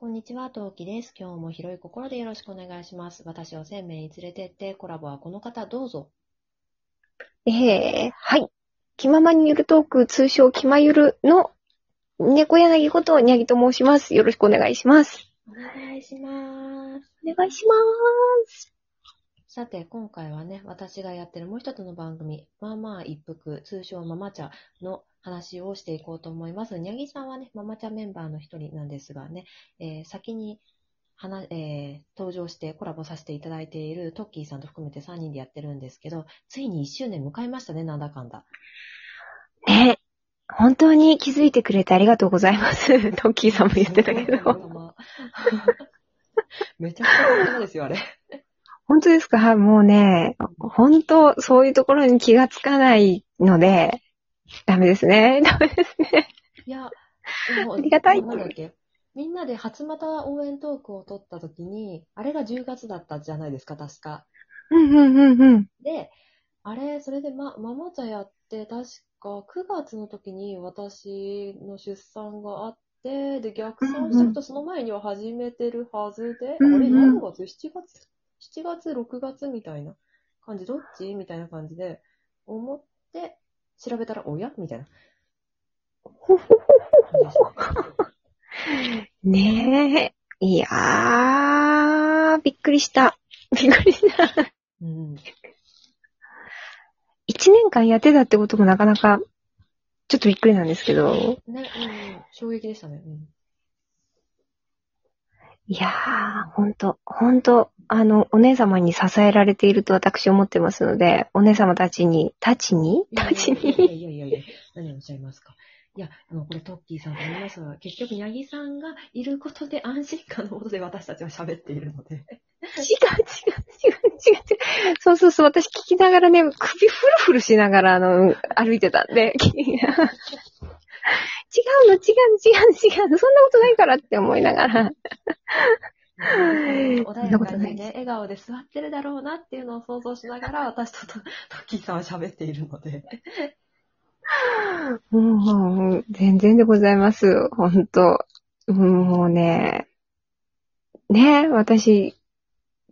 こんにちは、トウキです。今日も広い心でよろしくお願いします。私を鮮明に連れてって、コラボはこの方どうぞ。えー、はい。気ままにゆるトーク、通称気まゆるの猫柳ことにゃぎと申します。よろしくお願いします。お願いします。お願いします。さて、今回はね、私がやってるもう一つの番組、まあまあ一服、通称ママ茶の話をしていこうと思います。にゃぎさんはね、ママ茶メンバーの一人なんですがね、えー先に話、えー登場してコラボさせていただいているトッキーさんと含めて3人でやってるんですけど、ついに1周年迎えましたね、なんだかんだ。ね本当に気づいてくれてありがとうございます。トッキーさんも言ってたけど。めちゃくちゃ大人ですよ、あれ。本当ですか？もうね、本当そういうところに気がつかないので、ダメですね。ダメですね。いや、ありがたいなんだっけ？みんなで初股応援トークを取った時に、あれが10月だったじゃないですか、確か。うんうんうんうん。で、あれ、それでま、ママ茶やって、確か9月の時に私の出産があって、で、逆算してるとその前には始めてるはずで、うんうんあれ、何月 ?7 月 ?7 月、6月？みたいな感じ、どっち？みたいな感じで、思って、調べたら、おや？みたいなね。ねえ。いやー、びっくりした。びっくりした。うん。一年間やってたってこともなかなか、ちょっとびっくりなんですけど。ね、うんうん、衝撃でしたね。うん。いやー、ほんと、ほんと、あの、お姉様に支えられていると私思ってますので、お姉様たちに、たちに？たちにやいやいやいや、何をおっしゃいますか？いや、あの、これトッキーさんと言いますが、結局、ヤギさんがいることで安心感のもとで私たちは喋っているので。違う違う違う違う違う。そうそうそう、私聞きながらね、首フルフルしながら、あの、歩いてたんで、違うの違うの違うの違うの、そんなことないからって思いながら。穏やかにね、笑顔で座ってるだろうなっていうのを想像しながら、私とトトッキーさんは喋っているので。もう、全然でございます。ほんと。もうね、ね、私、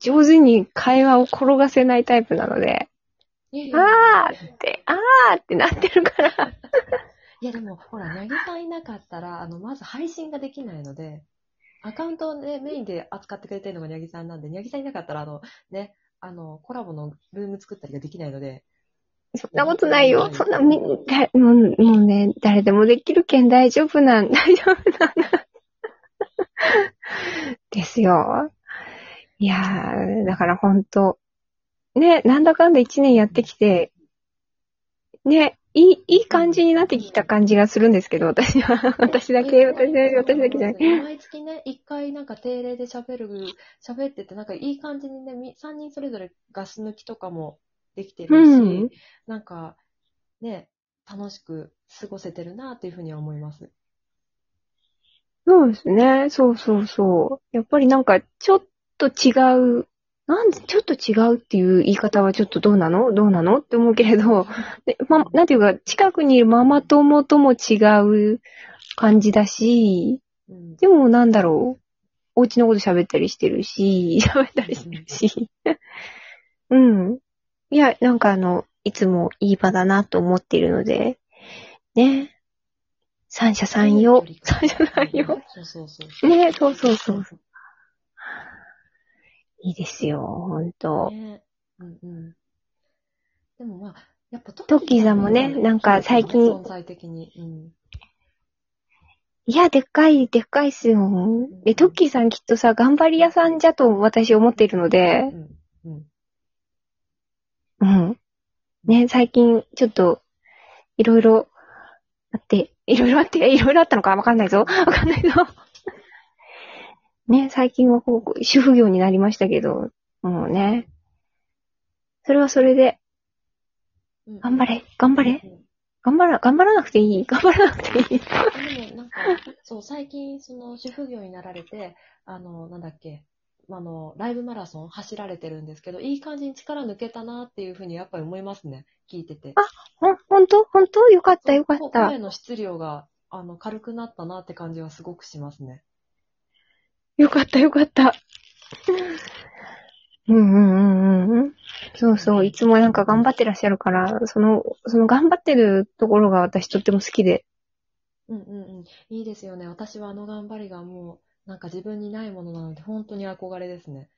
上手に会話を転がせないタイプなので、あーって、あーってなってるから。いやでも、ほら、なぎさんいなかったら、あの、まず配信ができないので、アカウントをね、メインで扱ってくれてるのがにゃぎさんなんで、にゃぎさんいなかったら、あの、ね、あの、コラボのルーム作ったりができないので、そんなことないよ。そんな、み、だもう、もうね、誰でもできるけん大丈夫なん、大丈夫なんだ。ですよ。いやー、だからほんと、ね、なんだかんだ一年やってきて、ね、いい、いい感じになってきた感じがするんですけど、私は、私だけ、私だけ、私だけじゃない。毎月ね、一回なんか定例で喋る、喋ってて、なんかいい感じにね、み三人それぞれガス抜きとかもできてるし、うんなんか、ね、楽しく過ごせてるなっていうふうには思います。そうですね。そうそうそう。やっぱりなんか、ちょっと違う。なんで、ちょっと違うっていう言い方はちょっとどうなの？どうなの？って思うけれど、でま、なんていうか、近くにいるママ友とも違う感じだし、うん。でもなんだろう？お家のこと喋ったりしてるし、喋ったりしてるし。うん。いや、なんかあの、いつもいい場だなと思っているので、ね。三者三様。三者三様。そうそうそう。ねそうそうそう。いいですよ、ほんと。ねうんうん。でもまあ、やっぱトトッキーさんもねなんか最近存在的に。うん。いや、でっかい、でっかいっすよ。で、トッキーさんきっとさ、頑張り屋さんじゃと私思っているのうで、ん。うん。うん。ね、最近、ちょっと、いろいろあって、いろいろあって、いろいろあったのかわかんないぞ。わかんないぞ。ね、最近はこう、主婦業になりましたけど、もうね。それはそれで、うん頑張れ、頑張れ、うん頑張ら、頑張らなくていい、頑張らなくていい。でもなんか、そう、最近、その、主婦業になられて、あの、なんだっけ、あの、ライブマラソン走られてるんですけど、いい感じに力抜けたなっていうふうにやっぱり思いますね。聞いてて。ほん、ほんとほんとよかった、よかった声。の質量が、あの、軽くなったなって感じはすごくしますね。よかったよかった。うんうんうんうん。そうそう、いつもなんか頑張ってらっしゃるから、その、その頑張ってるところが私とっても好きで。うんうんうん。いいですよね。私はあの頑張りがもう、なんか自分にないものなので、本当に憧れですね。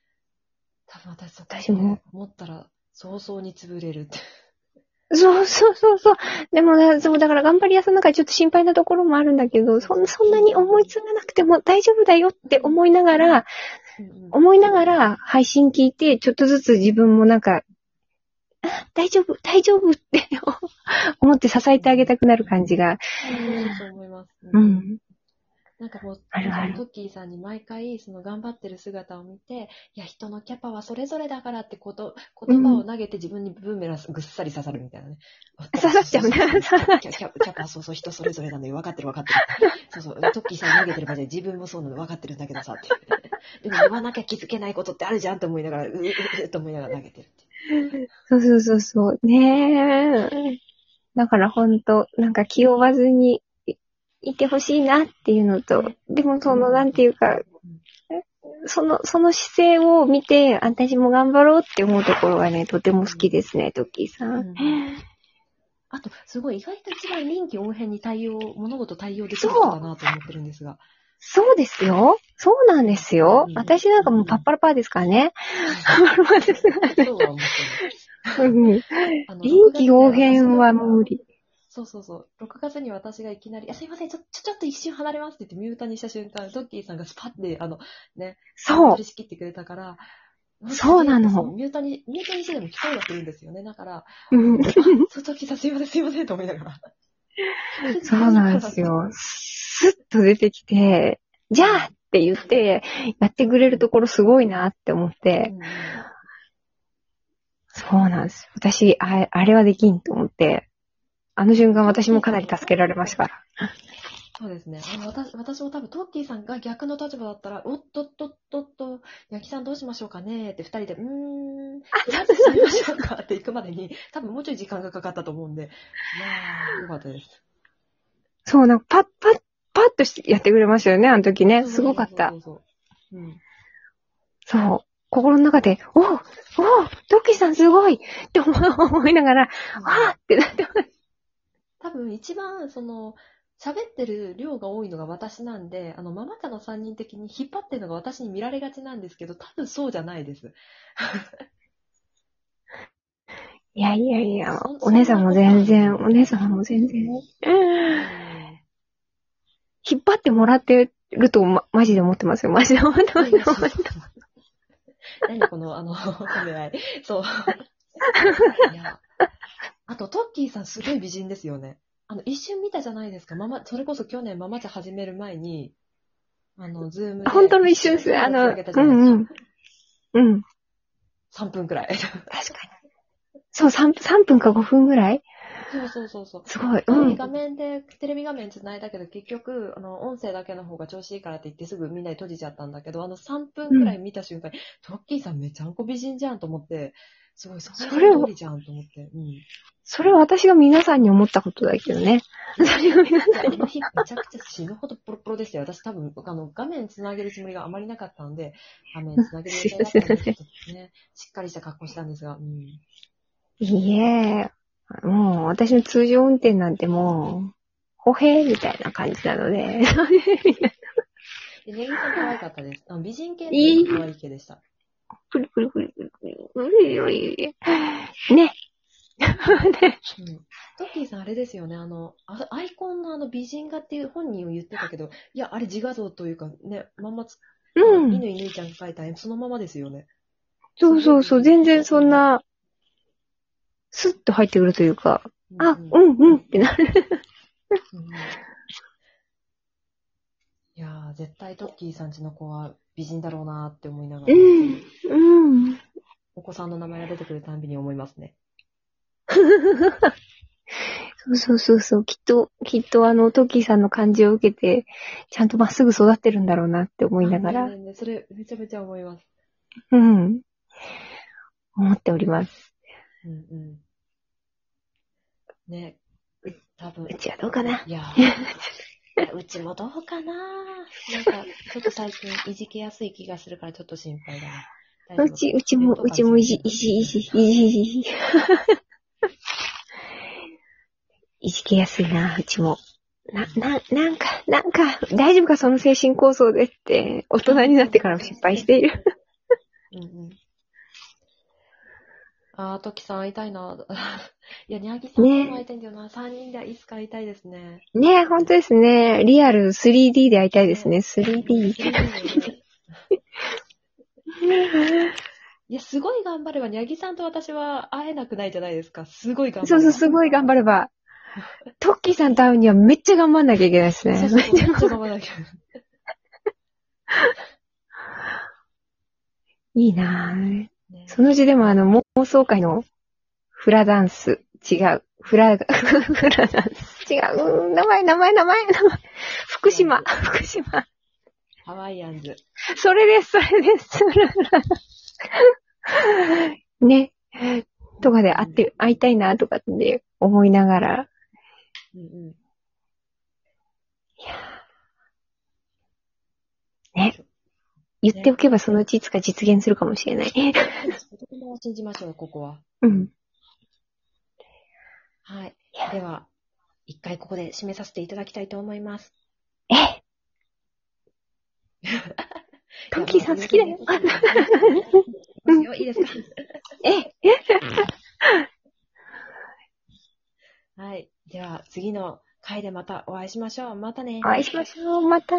多分私そこ私も持ったら、早々に潰れるって。そうそうそうそう。でもね、そう、だから頑張り屋さんの中でちょっと心配なところもあるんだけど、そんそんなに思い詰めなくても大丈夫だよって思いながら、思いながら配信聞いて、ちょっとずつ自分もなんか、あ大丈夫、大丈夫って思って支えてあげたくなる感じが。う。ん。なんかもう、あるあるトッキーさんに毎回、その頑張ってる姿を見て、いや、人のキャパはそれぞれだからってこと、言葉を投げて自分にブーメランぐっさり刺さるみたいなね。刺さっちゃうねキャキャキャパ、そうそう、人それぞれなのよ。分かってる分かってる。そうそう、トッキーさんに投げてる場合で自分もそうなの分かってるんだけどさって。でも言わなきゃ気づけないことってあるじゃんって思いながら、ううううと思いながら投げてる。そうそうそうそう。ねえ。だからほんと、なんか気負わずにいいてほしいなっていうのと、でもその、なんていうか、その、その姿勢を見て、私も頑張ろうって思うところがね、とても好きですね、トッキーさん。あと、すごい意外と一番臨機応変に対応、物事対応できる人だなと思ってるんですが。そうですよ。そうなんですようん。私なんかもうパッパラパーですからね。パッパラパーですからね。臨機応変は無。理。そうそうそう。6月に私がいきなり、いやすいません、ちょ、ちょ、ちょっと一瞬離れますって言ってミュータにした瞬間、トッキーさんがスパッて、あの、ね、そう取り仕切ってくれたから、そうなのミュータに、ミュータにしてでも聞こえはするんですよね。だから、うんそう、トッキーさんすいません、すいませんと思いながら。そうなんですよ。スッと出てきて、じゃあって言って、やってくれるところすごいなって思っうて、んうんそうなんです。私、ああれはできんと思って、あの瞬間私もかなり助けられましたから。そうですね。あの私私も多分トッキーさんが逆の立場だったら、おっとっとっとっと、八木さんどうしましょうかねって二人で、うーん、どうしましょうかって行くまでに、多分もうちょい時間がかかったと思うんで、まあ、よかったです。そう、なんかパッパッ、パッとしてやってくれましたよね、あの時ね。すごかったそ。う。心の中で、おおおトッキーさんすごいって思思いながら、あーってなってます。多分一番、その、喋ってる量が多いのが私なんで、あの、ママタの3人的に引っ張ってるのが私に見られがちなんですけど、多分そうじゃないです。いやいやいやお姉さんも全然、お姉さんも全然、引っ張ってもらってると、ま、マジで思ってますよ。マジで思ってますよ。何この、あの、褒め合い。そう。いや。あと、トッキーさんすごい美人ですよね。あの、一瞬見たじゃないですか。ママ、それこそ去年ママ茶始める前に、あの、ズームで。本当の一瞬です。あの、うんうん。うん。3分くらい。確かに。そう、3, 3分か5分ぐらい？そうそうそうそう。すごい。うん。画面で、テレビ画面つないだけど、結局、あの、音声だけの方が調子いいからって言ってすぐみんなで閉じちゃったんだけど、あの3分くらい見た瞬間に、トッキーさんめちゃんこ美人じゃんと思って、すごい、そそれを通りじゃんと思って。うん。それは私が皆さんに思ったことだけどね。それが皆さんに。めちゃくちゃ死ぬほどポロポロでしたよ。私多分、あの、画面つなげるつもりがあまりなかったので、画面つなげる予定だったので、ちょっとね、しっかりした格好したんですが、うん。いいえ、もう私の通常運転なんてもう、歩兵みたいな感じなので。で、ネギさん可愛かったです。美人系のが可愛い系でした。プリプリプリプリプリプリプリね。ね。うん。トッキーさんあれですよね、あの、あアイコンのあの美人画っていう本人を言ってたけど、いや、あれ自画像というか、ね、まんまつ、うん。犬犬ちゃんが描いた絵そのままですよね。そうそうそう、全然そんな、スッと入ってくるというか、あ、うんうんうんってなる。うんいやー、絶対トッキーさんちの子は美人だろうなーって思いながら、うん。うん。お子さんの名前が出てくるたんびに思いますね。そうそうそうそう、きっと、きっとあの、トッキーさんの感じを受けて、ちゃんとまっすぐ育ってるんだろうなって思いながらねそれ、めちゃめちゃ思います。うん。思っております。うんうん。ね、多分う、ちはどうかないやー、うちもどうかななんか、ちょっと最近いじけやすい気がするからちょっと心配だな。うち、うちも、うちもいじ、いじ、いじ、いじ、いじ、いじ。けやすいな、うちも。な、な、なんか、なんか、大丈夫か、その精神構想でって、大人になってからも失敗している。うんうん。あー、トキさん会いたいな。いや、ニャギさんねも会いたいんだよな。3人でいつか会いたいですね。ねえ、ほんとですね。リアル 3D で会いたいですね。3D。いや、すごい頑張れば、ニャギさんと私は会えなくないじゃないですか。すごい頑張れば。そうそう、すごい頑張れば。トッキーさんと会うにはめっちゃ頑張んなきゃいけないですね。そうそうめっちゃ頑張らなきゃ。いいなぁ。ねそのうちでもあの、妄想会のフラダンス。違う。フラ、フラダンス。違う。うん名前、名前、名前、名前。福島。福島。ハワイアンズ。それです、それです。ね。とかで会って、会いたいなとかって思いながら。うんうん。ね。言っておけばそのうちいつか実現するかもしれない。とても信じましょうよ、ここは。うん。はい。では、一回ここで締めさせていただきたいと思います。え？トッキーさん好きだよ。うん。いいですか？え？はい。では、次の回でまたお会いしましょう。またね。お会いしましょう。また。